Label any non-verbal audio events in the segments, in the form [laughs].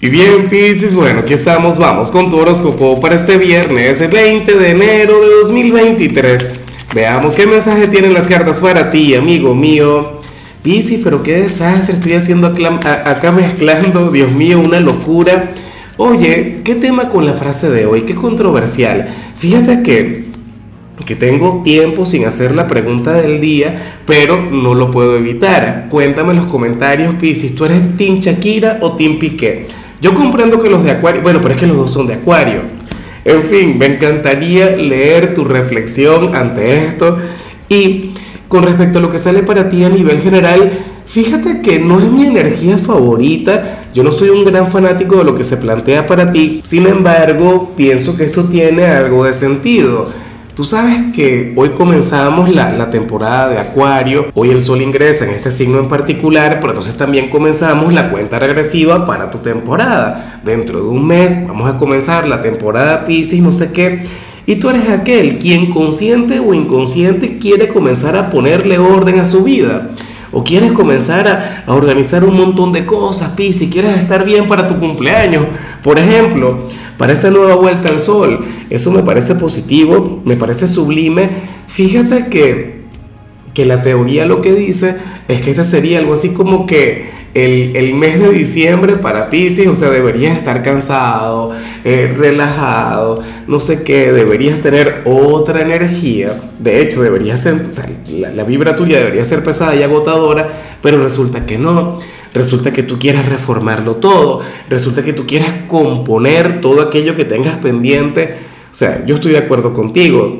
Y bien, Pisces, bueno, aquí estamos, vamos con tu horóscopo para este viernes, el 20 de enero de 2023. Veamos qué mensaje tienen las cartas para ti, amigo mío. Pisces, pero qué desastre estoy haciendo acá mezclando, [laughs] Dios mío, una locura. Oye, ¿qué tema con la frase de hoy? Qué controversial. Fíjate que, que tengo tiempo sin hacer la pregunta del día, pero no lo puedo evitar. Cuéntame en los comentarios, Pisces, ¿tú eres Team Shakira o Team Piqué? Yo comprendo que los de Acuario, bueno, pero es que los dos son de Acuario. En fin, me encantaría leer tu reflexión ante esto. Y con respecto a lo que sale para ti a nivel general, fíjate que no es mi energía favorita. Yo no soy un gran fanático de lo que se plantea para ti. Sin embargo, pienso que esto tiene algo de sentido. Tú sabes que hoy comenzamos la, temporada de Acuario, hoy el Sol ingresa en este signo en particular, pero entonces también comenzamos la cuenta regresiva para tu temporada. Dentro de un mes vamos a comenzar la temporada Pisces, no sé qué. Y tú eres aquel quien consciente o inconsciente quiere comenzar a ponerle orden a su vida. O quieres comenzar a, a organizar un montón de cosas, Pisces, quieres estar bien para tu cumpleaños, por ejemplo para esa nueva vuelta al sol. Eso me parece positivo, me parece sublime. Fíjate que, que la teoría lo que dice es que este sería algo así como que el, mes de diciembre para Pisces, o sea, deberías estar cansado, eh, relajado, no sé qué, deberías tener otra energía. De hecho, deberías ser, la, la vibra tuya debería ser pesada y agotadora, pero resulta que no resulta que tú quieras reformarlo todo, resulta que tú quieras componer todo aquello que tengas pendiente. O sea, yo estoy de acuerdo contigo.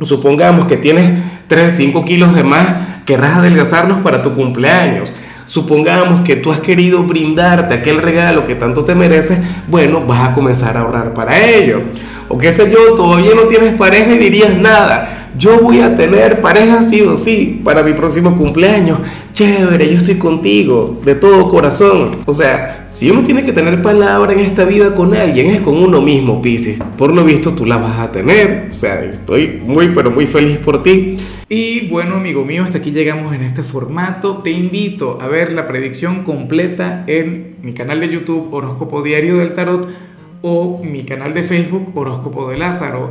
Supongamos que tienes 3, 5 kilos de más, querrás adelgazarlos para tu cumpleaños. Supongamos que tú has querido brindarte aquel regalo que tanto te mereces, bueno, vas a comenzar a ahorrar para ello. O qué sé yo, todavía no tienes pareja y dirías nada yo voy a tener pareja sí o sí para mi próximo cumpleaños. Chévere, yo estoy contigo, de todo corazón. O sea, si uno tiene que tener palabra en esta vida con alguien, es con uno mismo, Pisces. Por lo visto, tú la vas a tener. O sea, estoy muy, pero muy feliz por ti. Y bueno, amigo mío, hasta aquí llegamos en este formato. Te invito a ver la predicción completa en mi canal de YouTube Horóscopo Diario del Tarot o mi canal de Facebook Horóscopo de Lázaro.